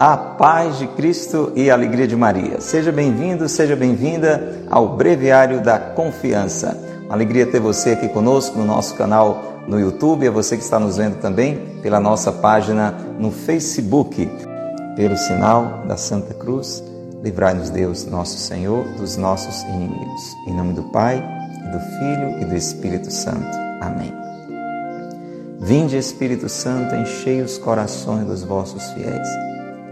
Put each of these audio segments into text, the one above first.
A paz de Cristo e a alegria de Maria. Seja bem-vindo, seja bem-vinda ao Breviário da Confiança. Uma alegria ter você aqui conosco no nosso canal no YouTube, e você que está nos vendo também pela nossa página no Facebook. Pelo sinal da Santa Cruz, livrai-nos Deus, nosso Senhor, dos nossos inimigos. Em nome do Pai, e do Filho e do Espírito Santo. Amém. Vinde, Espírito Santo, enchei os corações dos vossos fiéis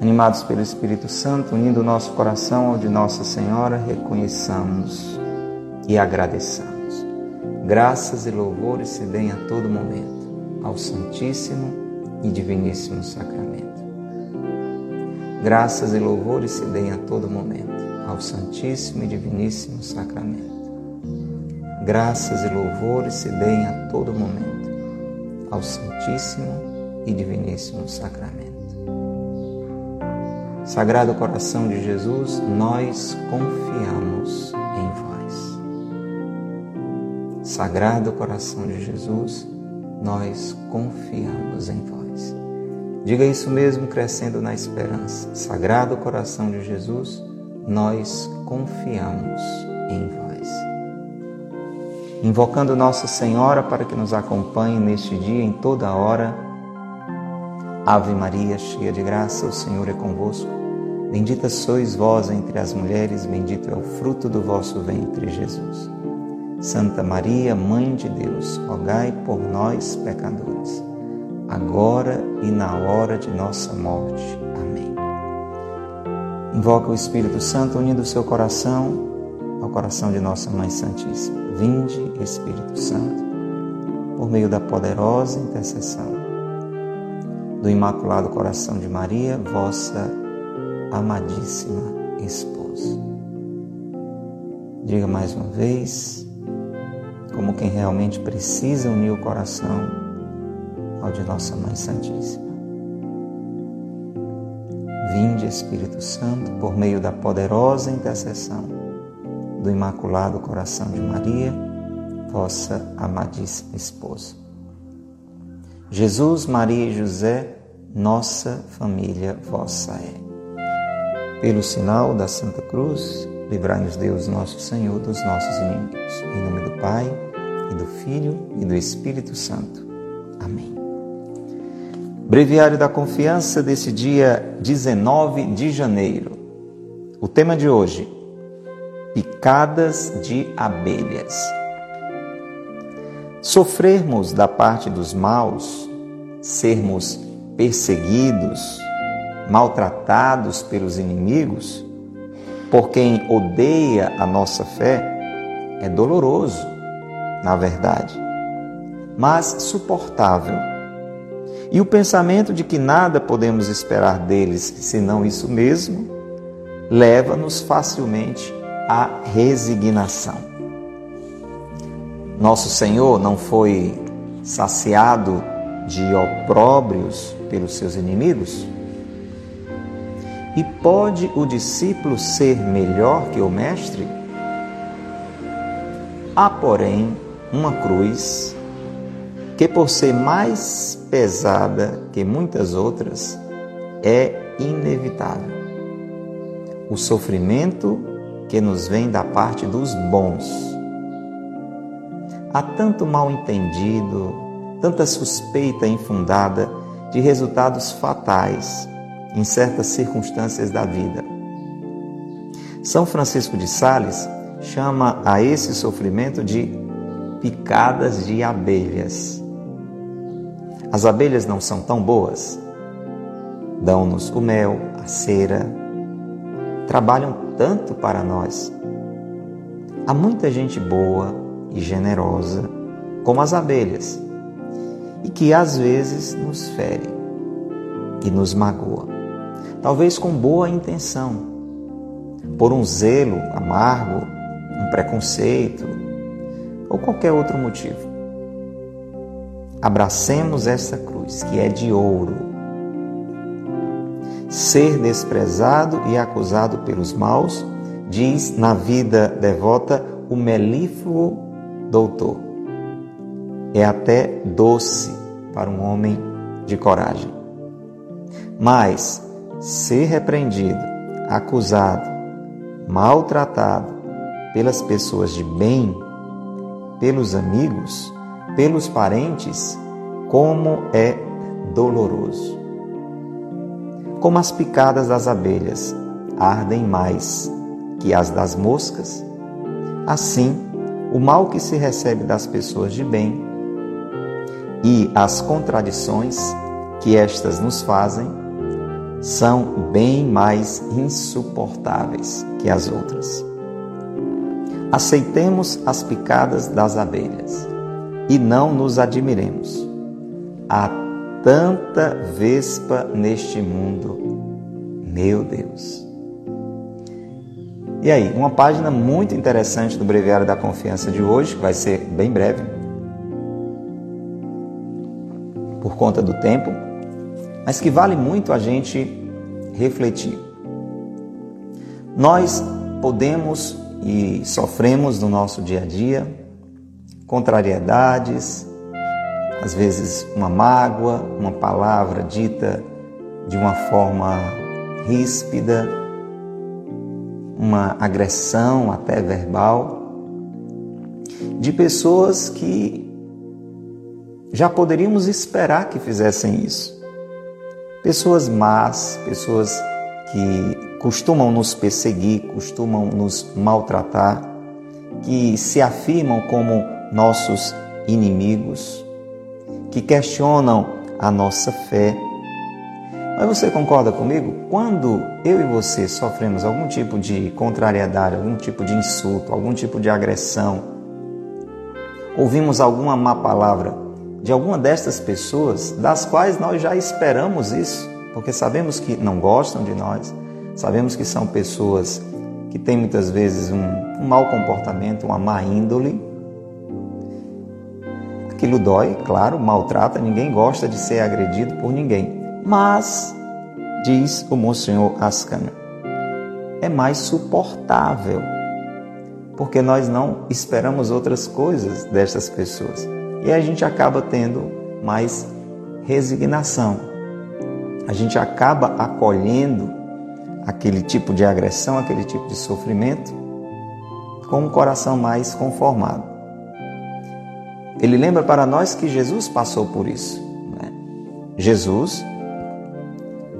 Animados pelo Espírito Santo, unindo o nosso coração ao de Nossa Senhora, reconheçamos e agradeçamos. Graças e louvores se deem a todo momento ao Santíssimo e Diviníssimo Sacramento. Graças e louvores se deem a todo momento ao Santíssimo e Diviníssimo Sacramento. Graças e louvores se deem a todo momento ao Santíssimo e Diviníssimo Sacramento. Sagrado coração de Jesus, nós confiamos em vós. Sagrado coração de Jesus, nós confiamos em vós. Diga isso mesmo, crescendo na esperança. Sagrado coração de Jesus, nós confiamos em vós. Invocando Nossa Senhora para que nos acompanhe neste dia, em toda hora. Ave Maria, cheia de graça, o Senhor é convosco. Bendita sois vós entre as mulheres, bendito é o fruto do vosso ventre, Jesus. Santa Maria, Mãe de Deus, rogai por nós, pecadores, agora e na hora de nossa morte. Amém. Invoca o Espírito Santo, unindo o seu coração ao coração de nossa Mãe Santíssima. Vinde, Espírito Santo, por meio da poderosa intercessão do Imaculado Coração de Maria, vossa amadíssima esposa. Diga mais uma vez, como quem realmente precisa unir o coração ao de Nossa Mãe Santíssima. Vinde, Espírito Santo, por meio da poderosa intercessão do Imaculado Coração de Maria, vossa amadíssima esposa. Jesus, Maria e José, nossa família vossa é. Pelo sinal da Santa Cruz, livrai-nos Deus, nosso Senhor, dos nossos inimigos. Em nome do Pai, e do Filho e do Espírito Santo. Amém. Breviário da Confiança desse dia 19 de janeiro. O tema de hoje: Picadas de abelhas. Sofrermos da parte dos maus, sermos perseguidos, maltratados pelos inimigos, por quem odeia a nossa fé, é doloroso, na verdade, mas suportável. E o pensamento de que nada podemos esperar deles senão isso mesmo, leva-nos facilmente à resignação. Nosso Senhor não foi saciado de opróbrios pelos seus inimigos? E pode o discípulo ser melhor que o mestre? Há, porém, uma cruz que, por ser mais pesada que muitas outras, é inevitável. O sofrimento que nos vem da parte dos bons. Há tanto mal entendido, tanta suspeita infundada de resultados fatais em certas circunstâncias da vida. São Francisco de Sales chama a esse sofrimento de picadas de abelhas. As abelhas não são tão boas. Dão-nos o mel, a cera, trabalham tanto para nós. Há muita gente boa e generosa, como as abelhas, e que às vezes nos fere e nos magoa. Talvez com boa intenção, por um zelo amargo, um preconceito ou qualquer outro motivo. Abracemos essa cruz que é de ouro. Ser desprezado e acusado pelos maus, diz na vida devota o melífluo doutor. É até doce para um homem de coragem. Mas ser repreendido, acusado, maltratado pelas pessoas de bem, pelos amigos, pelos parentes, como é doloroso. Como as picadas das abelhas ardem mais que as das moscas, assim o mal que se recebe das pessoas de bem e as contradições que estas nos fazem são bem mais insuportáveis que as outras. Aceitemos as picadas das abelhas e não nos admiremos. Há tanta vespa neste mundo, meu Deus. E aí, uma página muito interessante do Breviário da Confiança de hoje, que vai ser bem breve, por conta do tempo, mas que vale muito a gente refletir. Nós podemos e sofremos no nosso dia a dia contrariedades, às vezes uma mágoa, uma palavra dita de uma forma ríspida, uma agressão até verbal, de pessoas que já poderíamos esperar que fizessem isso. Pessoas más, pessoas que costumam nos perseguir, costumam nos maltratar, que se afirmam como nossos inimigos, que questionam a nossa fé. Mas você concorda comigo? Quando eu e você sofremos algum tipo de contrariedade, algum tipo de insulto, algum tipo de agressão, ouvimos alguma má palavra, de alguma destas pessoas das quais nós já esperamos isso, porque sabemos que não gostam de nós, sabemos que são pessoas que têm muitas vezes um, um mau comportamento, uma má índole. Aquilo dói, claro, maltrata, ninguém gosta de ser agredido por ninguém. Mas, diz o Monsenhor Ascana, é mais suportável, porque nós não esperamos outras coisas destas pessoas e a gente acaba tendo mais resignação. A gente acaba acolhendo aquele tipo de agressão, aquele tipo de sofrimento com um coração mais conformado. Ele lembra para nós que Jesus passou por isso. Né? Jesus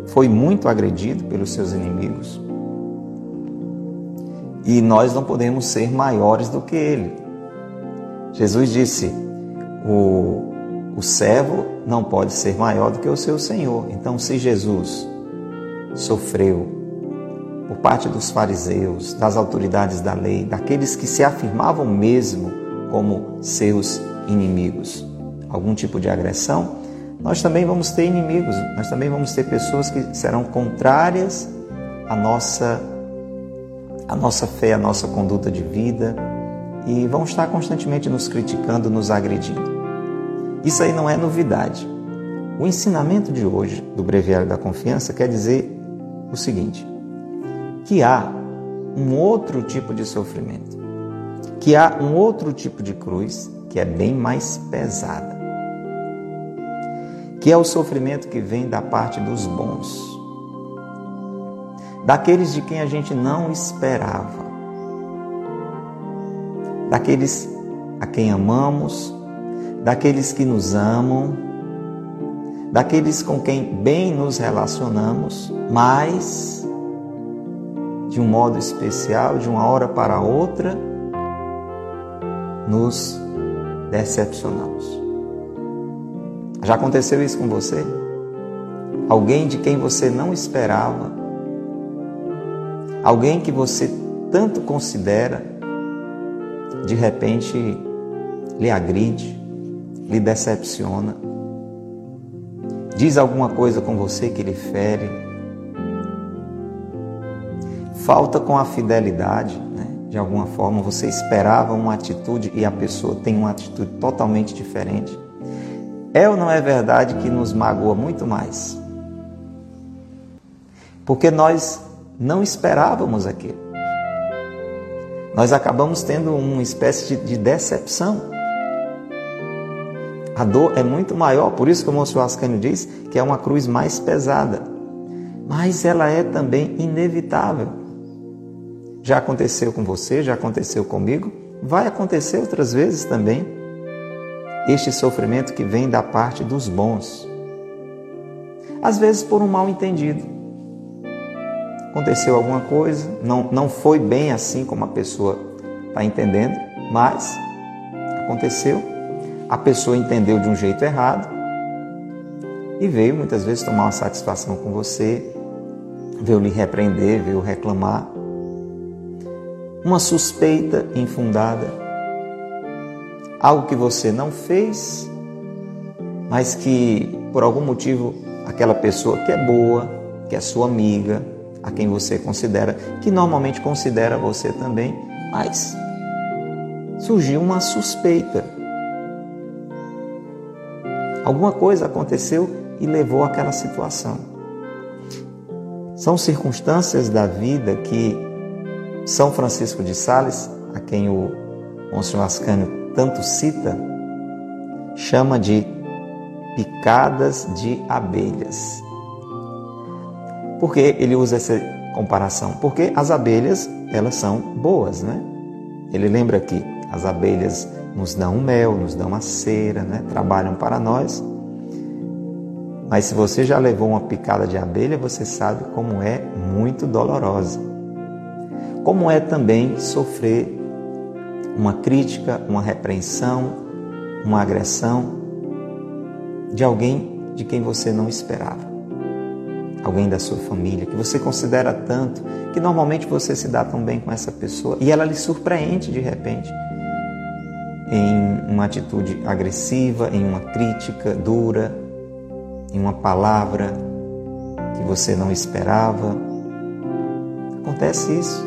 foi muito agredido pelos seus inimigos e nós não podemos ser maiores do que ele. Jesus disse: o, o servo não pode ser maior do que o seu senhor. Então, se Jesus sofreu por parte dos fariseus, das autoridades da lei, daqueles que se afirmavam mesmo como seus inimigos, algum tipo de agressão, nós também vamos ter inimigos, nós também vamos ter pessoas que serão contrárias à nossa, à nossa fé, à nossa conduta de vida e vão estar constantemente nos criticando, nos agredindo. Isso aí não é novidade. O ensinamento de hoje do Breviário da Confiança quer dizer o seguinte: que há um outro tipo de sofrimento, que há um outro tipo de cruz que é bem mais pesada, que é o sofrimento que vem da parte dos bons, daqueles de quem a gente não esperava, daqueles a quem amamos daqueles que nos amam, daqueles com quem bem nos relacionamos, mas de um modo especial, de uma hora para outra, nos decepcionamos. Já aconteceu isso com você? Alguém de quem você não esperava? Alguém que você tanto considera, de repente lhe agride, lhe decepciona, diz alguma coisa com você que lhe fere, falta com a fidelidade, né? de alguma forma você esperava uma atitude e a pessoa tem uma atitude totalmente diferente. É ou não é verdade que nos magoa muito mais? Porque nós não esperávamos aquilo. Nós acabamos tendo uma espécie de, de decepção. A dor é muito maior, por isso que o Monsenhor Ascânio diz que é uma cruz mais pesada. Mas ela é também inevitável. Já aconteceu com você, já aconteceu comigo, vai acontecer outras vezes também. Este sofrimento que vem da parte dos bons. Às vezes por um mal entendido. Aconteceu alguma coisa, não, não foi bem assim como a pessoa está entendendo, mas aconteceu, a pessoa entendeu de um jeito errado e veio muitas vezes tomar uma satisfação com você, veio lhe repreender, veio reclamar uma suspeita infundada, algo que você não fez, mas que por algum motivo aquela pessoa que é boa, que é sua amiga, a quem você considera, que normalmente considera você também, mas surgiu uma suspeita. Alguma coisa aconteceu e levou àquela situação. São circunstâncias da vida que são Francisco de Sales, a quem o Monsenhor Ascânio tanto cita, chama de picadas de abelhas. Por que ele usa essa comparação? Porque as abelhas, elas são boas, né? Ele lembra que as abelhas nos dão mel, nos dão a cera, né? trabalham para nós. Mas se você já levou uma picada de abelha, você sabe como é muito dolorosa como é também sofrer uma crítica, uma repreensão, uma agressão de alguém de quem você não esperava. Alguém da sua família que você considera tanto, que normalmente você se dá tão bem com essa pessoa e ela lhe surpreende de repente em uma atitude agressiva, em uma crítica dura, em uma palavra que você não esperava. Acontece isso.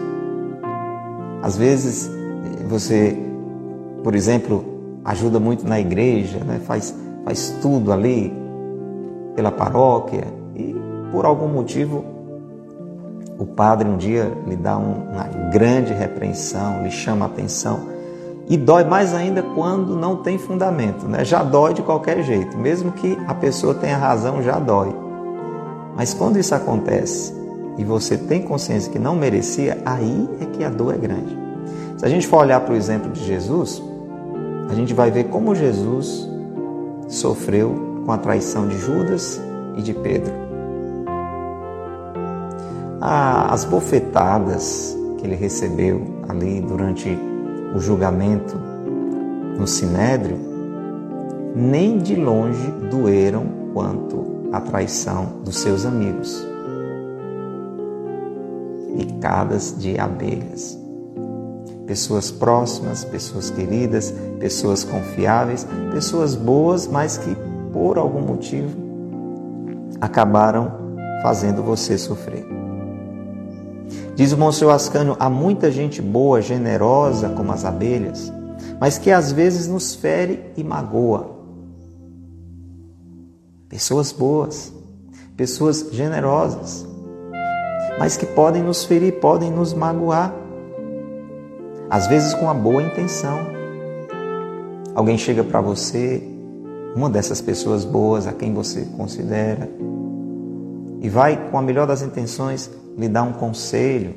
Às vezes você, por exemplo, ajuda muito na igreja, né? faz, faz tudo ali pela paróquia e por algum motivo o padre um dia lhe dá uma grande repreensão, lhe chama a atenção e dói mais ainda quando não tem fundamento, né? Já dói de qualquer jeito, mesmo que a pessoa tenha razão, já dói. Mas quando isso acontece e você tem consciência que não merecia, aí é que a dor é grande. Se a gente for olhar para o exemplo de Jesus, a gente vai ver como Jesus sofreu com a traição de Judas e de Pedro. As bofetadas que ele recebeu ali durante o julgamento no Sinédrio, nem de longe doeram quanto a traição dos seus amigos picadas de abelhas. Pessoas próximas, pessoas queridas, pessoas confiáveis, pessoas boas, mas que por algum motivo acabaram fazendo você sofrer. Diz o Monsenhor Ascânio: há muita gente boa, generosa como as abelhas, mas que às vezes nos fere e magoa. Pessoas boas, pessoas generosas, mas que podem nos ferir, podem nos magoar. Às vezes com a boa intenção. Alguém chega para você, uma dessas pessoas boas a quem você considera, e vai com a melhor das intenções lhe dar um conselho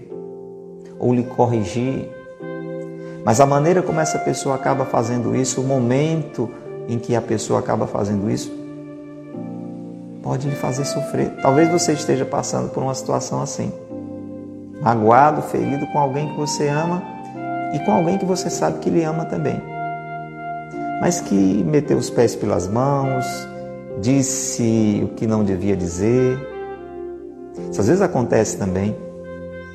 ou lhe corrigir. Mas a maneira como essa pessoa acaba fazendo isso, o momento em que a pessoa acaba fazendo isso, pode lhe fazer sofrer. Talvez você esteja passando por uma situação assim. Magoado, ferido com alguém que você ama e com alguém que você sabe que lhe ama também. Mas que meteu os pés pelas mãos, disse o que não devia dizer. Isso às vezes acontece também.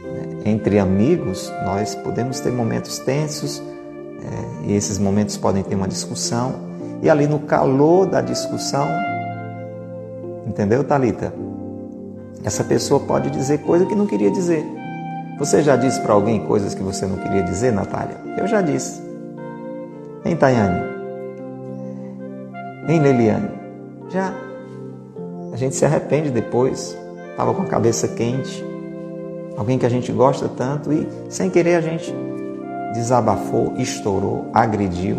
Né? Entre amigos, nós podemos ter momentos tensos, é, e esses momentos podem ter uma discussão, e ali no calor da discussão, Entendeu, Talita? Essa pessoa pode dizer coisa que não queria dizer. Você já disse para alguém coisas que você não queria dizer, Natália? Eu já disse. Em Tayane? Em Leliane? Já. A gente se arrepende depois. Estava com a cabeça quente. Alguém que a gente gosta tanto e, sem querer, a gente desabafou, estourou, agrediu.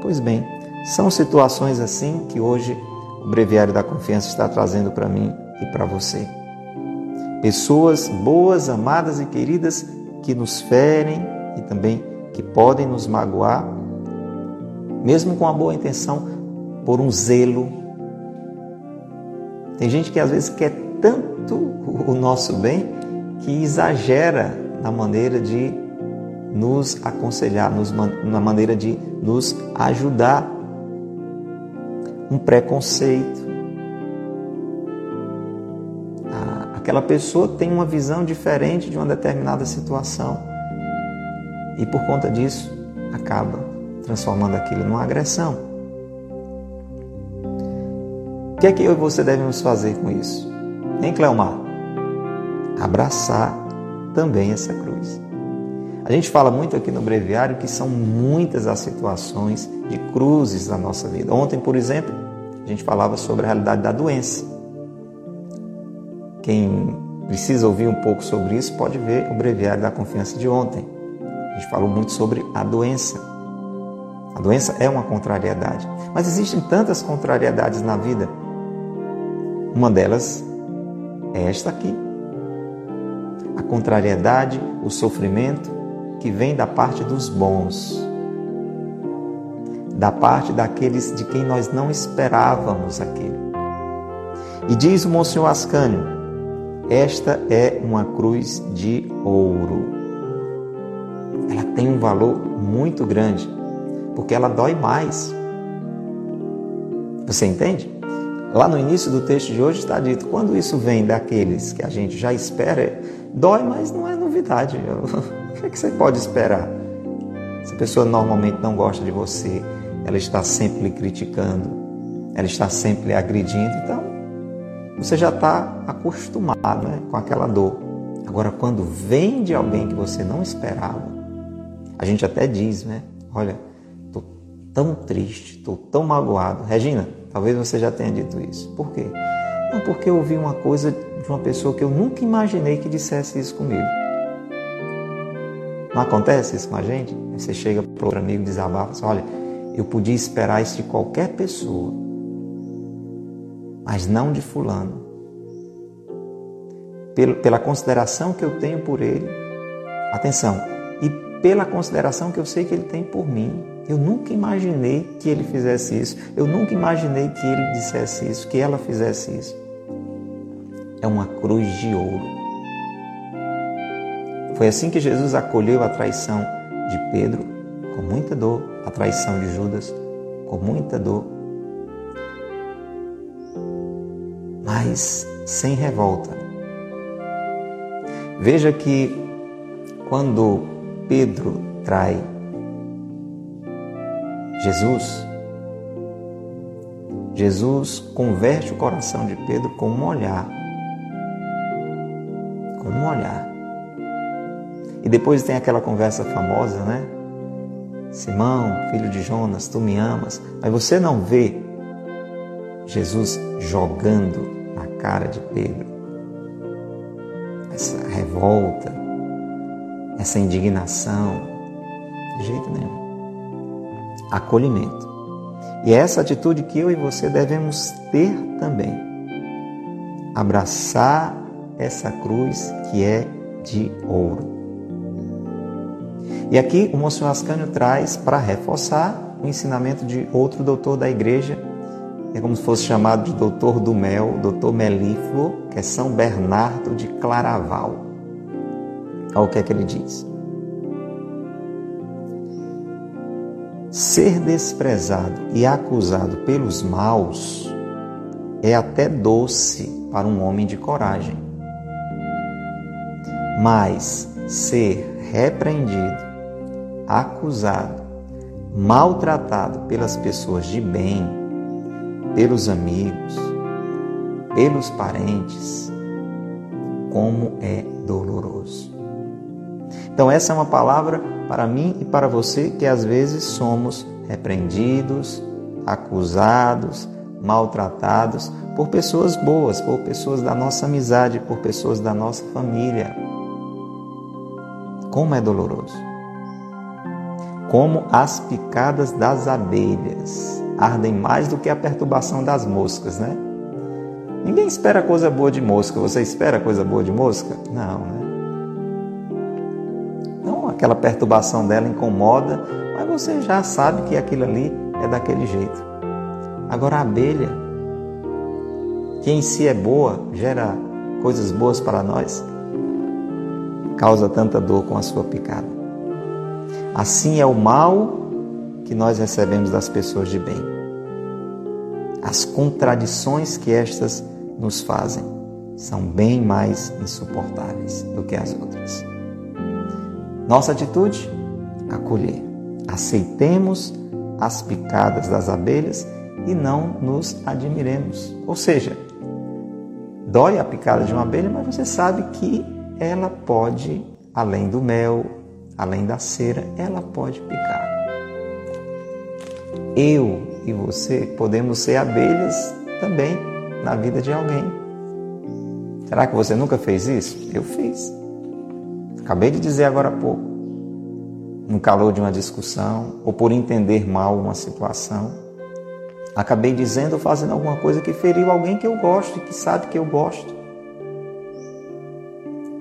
Pois bem, são situações assim que hoje o Breviário da Confiança está trazendo para mim e para você. Pessoas boas, amadas e queridas que nos ferem e também que podem nos magoar, mesmo com a boa intenção, por um zelo. Tem gente que às vezes quer tanto o nosso bem que exagera na maneira de nos aconselhar, nos, na maneira de nos ajudar. Um preconceito. Aquela pessoa tem uma visão diferente de uma determinada situação e por conta disso acaba transformando aquilo numa agressão. O que é que eu e você devemos fazer com isso? Hein, Cleomar? Abraçar também essa cruz. A gente fala muito aqui no breviário que são muitas as situações de cruzes na nossa vida. Ontem, por exemplo, a gente falava sobre a realidade da doença. Quem precisa ouvir um pouco sobre isso pode ver o breviário da confiança de ontem. A gente falou muito sobre a doença. A doença é uma contrariedade, mas existem tantas contrariedades na vida. Uma delas é esta aqui. A contrariedade, o sofrimento que vem da parte dos bons, da parte daqueles de quem nós não esperávamos aquilo. E diz o Monsenhor Ascânio, esta é uma cruz de ouro. Ela tem um valor muito grande, porque ela dói mais. Você entende? Lá no início do texto de hoje está dito: quando isso vem daqueles que a gente já espera, dói, mas não é novidade. O que, é que você pode esperar? Se a pessoa normalmente não gosta de você, ela está sempre lhe criticando, ela está sempre lhe agredindo, então você já está acostumado né, com aquela dor. Agora, quando vem de alguém que você não esperava, a gente até diz, né? Olha, estou tão triste, estou tão magoado. Regina, talvez você já tenha dito isso. Por quê? Não, porque eu ouvi uma coisa de uma pessoa que eu nunca imaginei que dissesse isso comigo. Não acontece isso com a gente? Você chega para outro amigo desabafa, assim, olha, eu podia esperar isso de qualquer pessoa, mas não de Fulano. Pela consideração que eu tenho por ele, atenção, e pela consideração que eu sei que ele tem por mim. Eu nunca imaginei que ele fizesse isso, eu nunca imaginei que ele dissesse isso, que ela fizesse isso. É uma cruz de ouro. Foi assim que Jesus acolheu a traição de Pedro, com muita dor, a traição de Judas, com muita dor, mas sem revolta. Veja que quando Pedro trai Jesus, Jesus converte o coração de Pedro com um olhar. Com um olhar. E depois tem aquela conversa famosa, né? Simão, filho de Jonas, tu me amas, mas você não vê Jesus jogando na cara de Pedro essa revolta, essa indignação, de jeito nenhum. Acolhimento. E é essa atitude que eu e você devemos ter também. Abraçar essa cruz que é de ouro. E aqui o Monsenhor Ascânio traz para reforçar o ensinamento de outro doutor da igreja, é como se fosse chamado de doutor do mel, doutor melífluo, que é São Bernardo de Claraval. Olha o que é que ele diz. Ser desprezado e acusado pelos maus é até doce para um homem de coragem. Mas ser repreendido, acusado, maltratado pelas pessoas de bem, pelos amigos, pelos parentes, como é doloroso. Então, essa é uma palavra para mim e para você que às vezes somos repreendidos, acusados, maltratados por pessoas boas, por pessoas da nossa amizade, por pessoas da nossa família. Como é doloroso. Como as picadas das abelhas ardem mais do que a perturbação das moscas, né? Ninguém espera coisa boa de mosca. Você espera coisa boa de mosca? Não, né? Aquela perturbação dela incomoda, mas você já sabe que aquilo ali é daquele jeito. Agora a abelha, que em si é boa, gera coisas boas para nós, causa tanta dor com a sua picada. Assim é o mal que nós recebemos das pessoas de bem. As contradições que estas nos fazem são bem mais insuportáveis do que as outras. Nossa atitude? Acolher. Aceitemos as picadas das abelhas e não nos admiremos. Ou seja, dói a picada de uma abelha, mas você sabe que ela pode, além do mel, além da cera, ela pode picar. Eu e você podemos ser abelhas também na vida de alguém. Será que você nunca fez isso? Eu fiz. Acabei de dizer agora há pouco. No calor de uma discussão ou por entender mal uma situação. Acabei dizendo ou fazendo alguma coisa que feriu alguém que eu gosto e que sabe que eu gosto.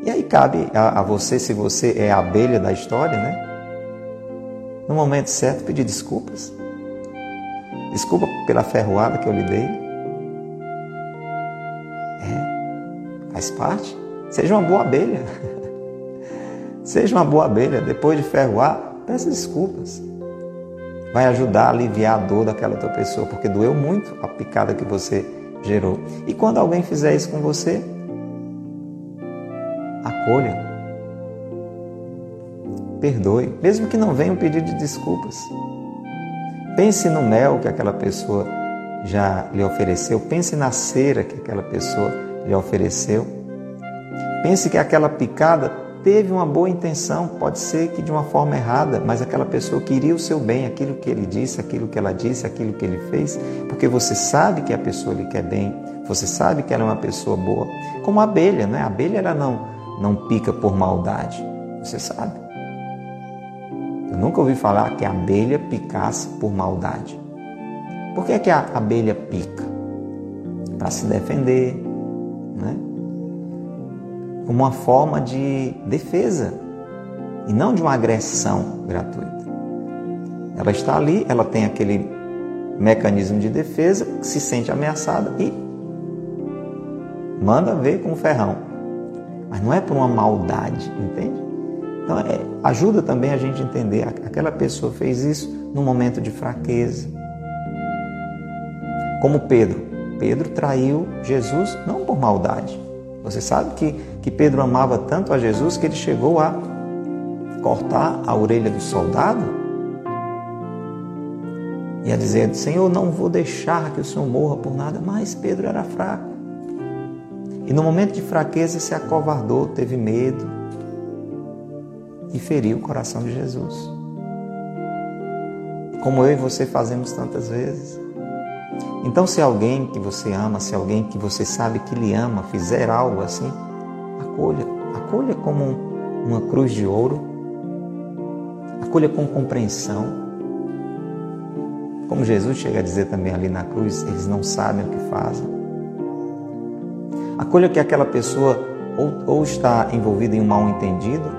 E aí cabe a, a você, se você é a abelha da história, né? No momento certo, pedir desculpas. Desculpa pela ferroada que eu lhe dei. Faz parte. Seja uma boa abelha. Seja uma boa abelha. Depois de ferroar, peça desculpas. Vai ajudar a aliviar a dor daquela outra pessoa, porque doeu muito a picada que você gerou. E quando alguém fizer isso com você, acolha. Perdoe, mesmo que não venha um pedido de desculpas. Pense no mel que aquela pessoa já lhe ofereceu, pense na cera que aquela pessoa lhe ofereceu. Pense que aquela picada teve uma boa intenção, pode ser que de uma forma errada, mas aquela pessoa queria o seu bem, aquilo que ele disse, aquilo que ela disse, aquilo que ele fez, porque você sabe que a pessoa lhe quer bem, você sabe que ela é uma pessoa boa. Como a abelha, né? A abelha ela não, não pica por maldade, você sabe. Eu nunca ouvi falar que a abelha picasse por maldade. Por que, é que a abelha pica? Para se defender, né? Como uma forma de defesa e não de uma agressão gratuita. Ela está ali, ela tem aquele mecanismo de defesa, se sente ameaçada e manda ver com o ferrão. Mas não é por uma maldade, entende? Então é, ajuda também a gente entender. Aquela pessoa fez isso num momento de fraqueza. Como Pedro. Pedro traiu Jesus não por maldade. Você sabe que, que Pedro amava tanto a Jesus que ele chegou a cortar a orelha do soldado e a dizer: Senhor, não vou deixar que o Senhor morra por nada. Mas Pedro era fraco. E no momento de fraqueza se acovardou, teve medo e feriu o coração de Jesus. Como eu e você fazemos tantas vezes. Então, se alguém que você ama, se alguém que você sabe que lhe ama fizer algo assim, acolha. Acolha como uma cruz de ouro. Acolha com compreensão. Como Jesus chega a dizer também ali na cruz, eles não sabem o que fazem. Acolha que aquela pessoa ou, ou está envolvida em um mal entendido,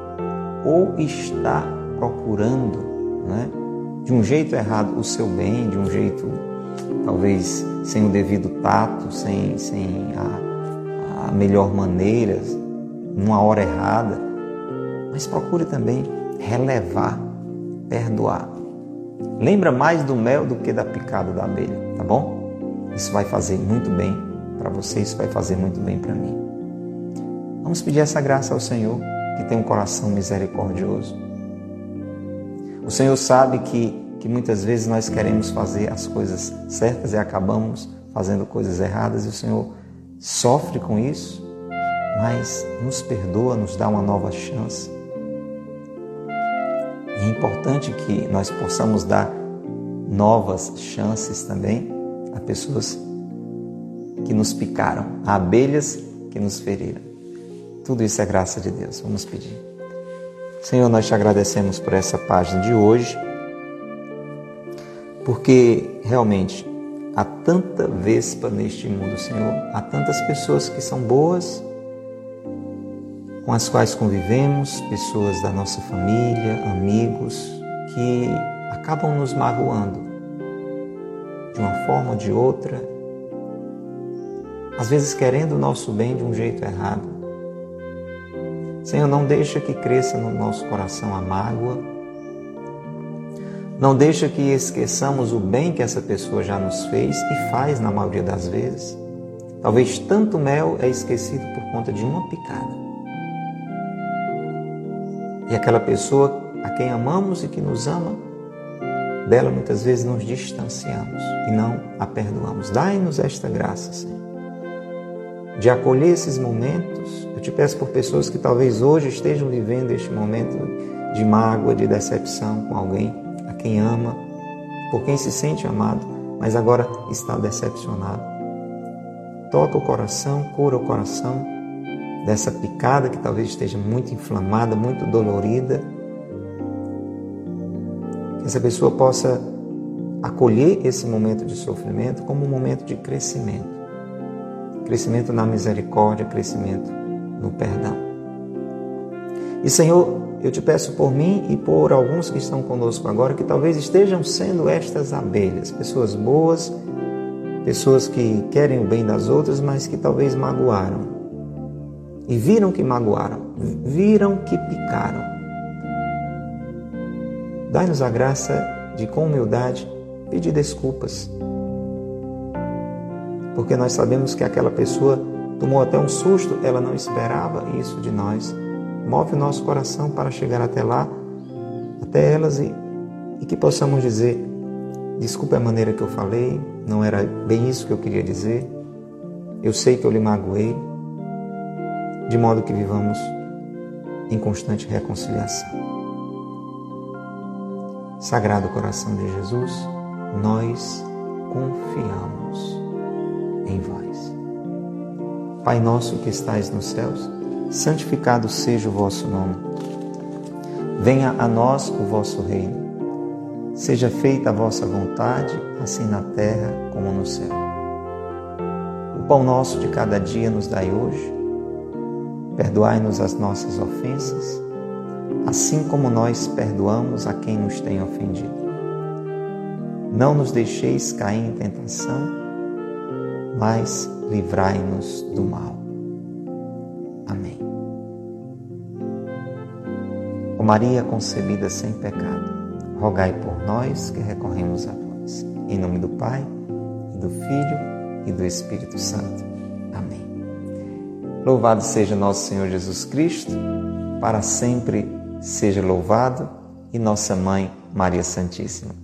ou está procurando, né, de um jeito errado, o seu bem, de um jeito talvez sem o devido tato, sem, sem a, a melhor maneira, numa hora errada. Mas procure também relevar, perdoar. Lembra mais do mel do que da picada da abelha, tá bom? Isso vai fazer muito bem para você, isso vai fazer muito bem para mim. Vamos pedir essa graça ao Senhor, que tem um coração misericordioso. O Senhor sabe que que muitas vezes nós queremos fazer as coisas certas e acabamos fazendo coisas erradas e o Senhor sofre com isso, mas nos perdoa, nos dá uma nova chance. É importante que nós possamos dar novas chances também a pessoas que nos picaram, a abelhas que nos feriram. Tudo isso é graça de Deus. Vamos pedir. Senhor, nós te agradecemos por essa página de hoje, porque realmente há tanta vespa neste mundo, Senhor, há tantas pessoas que são boas, com as quais convivemos, pessoas da nossa família, amigos, que acabam nos magoando de uma forma ou de outra, às vezes querendo o nosso bem de um jeito errado. Senhor, não deixa que cresça no nosso coração a mágoa. Não deixa que esqueçamos o bem que essa pessoa já nos fez e faz na maioria das vezes. Talvez tanto mel é esquecido por conta de uma picada. E aquela pessoa a quem amamos e que nos ama, dela muitas vezes nos distanciamos e não a perdoamos. Dai-nos esta graça, Senhor, de acolher esses momentos. Eu te peço por pessoas que talvez hoje estejam vivendo este momento de mágoa, de decepção com alguém a quem ama, por quem se sente amado, mas agora está decepcionado. Toca o coração, cura o coração dessa picada que talvez esteja muito inflamada, muito dolorida. Que essa pessoa possa acolher esse momento de sofrimento como um momento de crescimento. Crescimento na misericórdia, crescimento no perdão. E Senhor, eu te peço por mim e por alguns que estão conosco agora, que talvez estejam sendo estas abelhas, pessoas boas, pessoas que querem o bem das outras, mas que talvez magoaram, e viram que magoaram, viram que picaram. Dai-nos a graça de, com humildade, pedir desculpas. Porque nós sabemos que aquela pessoa tomou até um susto, ela não esperava isso de nós. Move o nosso coração para chegar até lá, até elas e, e que possamos dizer: desculpe a maneira que eu falei, não era bem isso que eu queria dizer. Eu sei que eu lhe magoei, de modo que vivamos em constante reconciliação. Sagrado coração de Jesus, nós confiamos em vós. Pai nosso que estais nos céus, santificado seja o vosso nome. Venha a nós o vosso reino. Seja feita a vossa vontade, assim na terra como no céu. O pão nosso de cada dia nos dai hoje Perdoai-nos as nossas ofensas, assim como nós perdoamos a quem nos tem ofendido. Não nos deixeis cair em tentação, mas livrai-nos do mal. Amém. Ó Maria concebida sem pecado, rogai por nós que recorremos a vós. Em nome do Pai, e do Filho e do Espírito Santo. Louvado seja nosso Senhor Jesus Cristo, para sempre seja louvado, e nossa Mãe Maria Santíssima.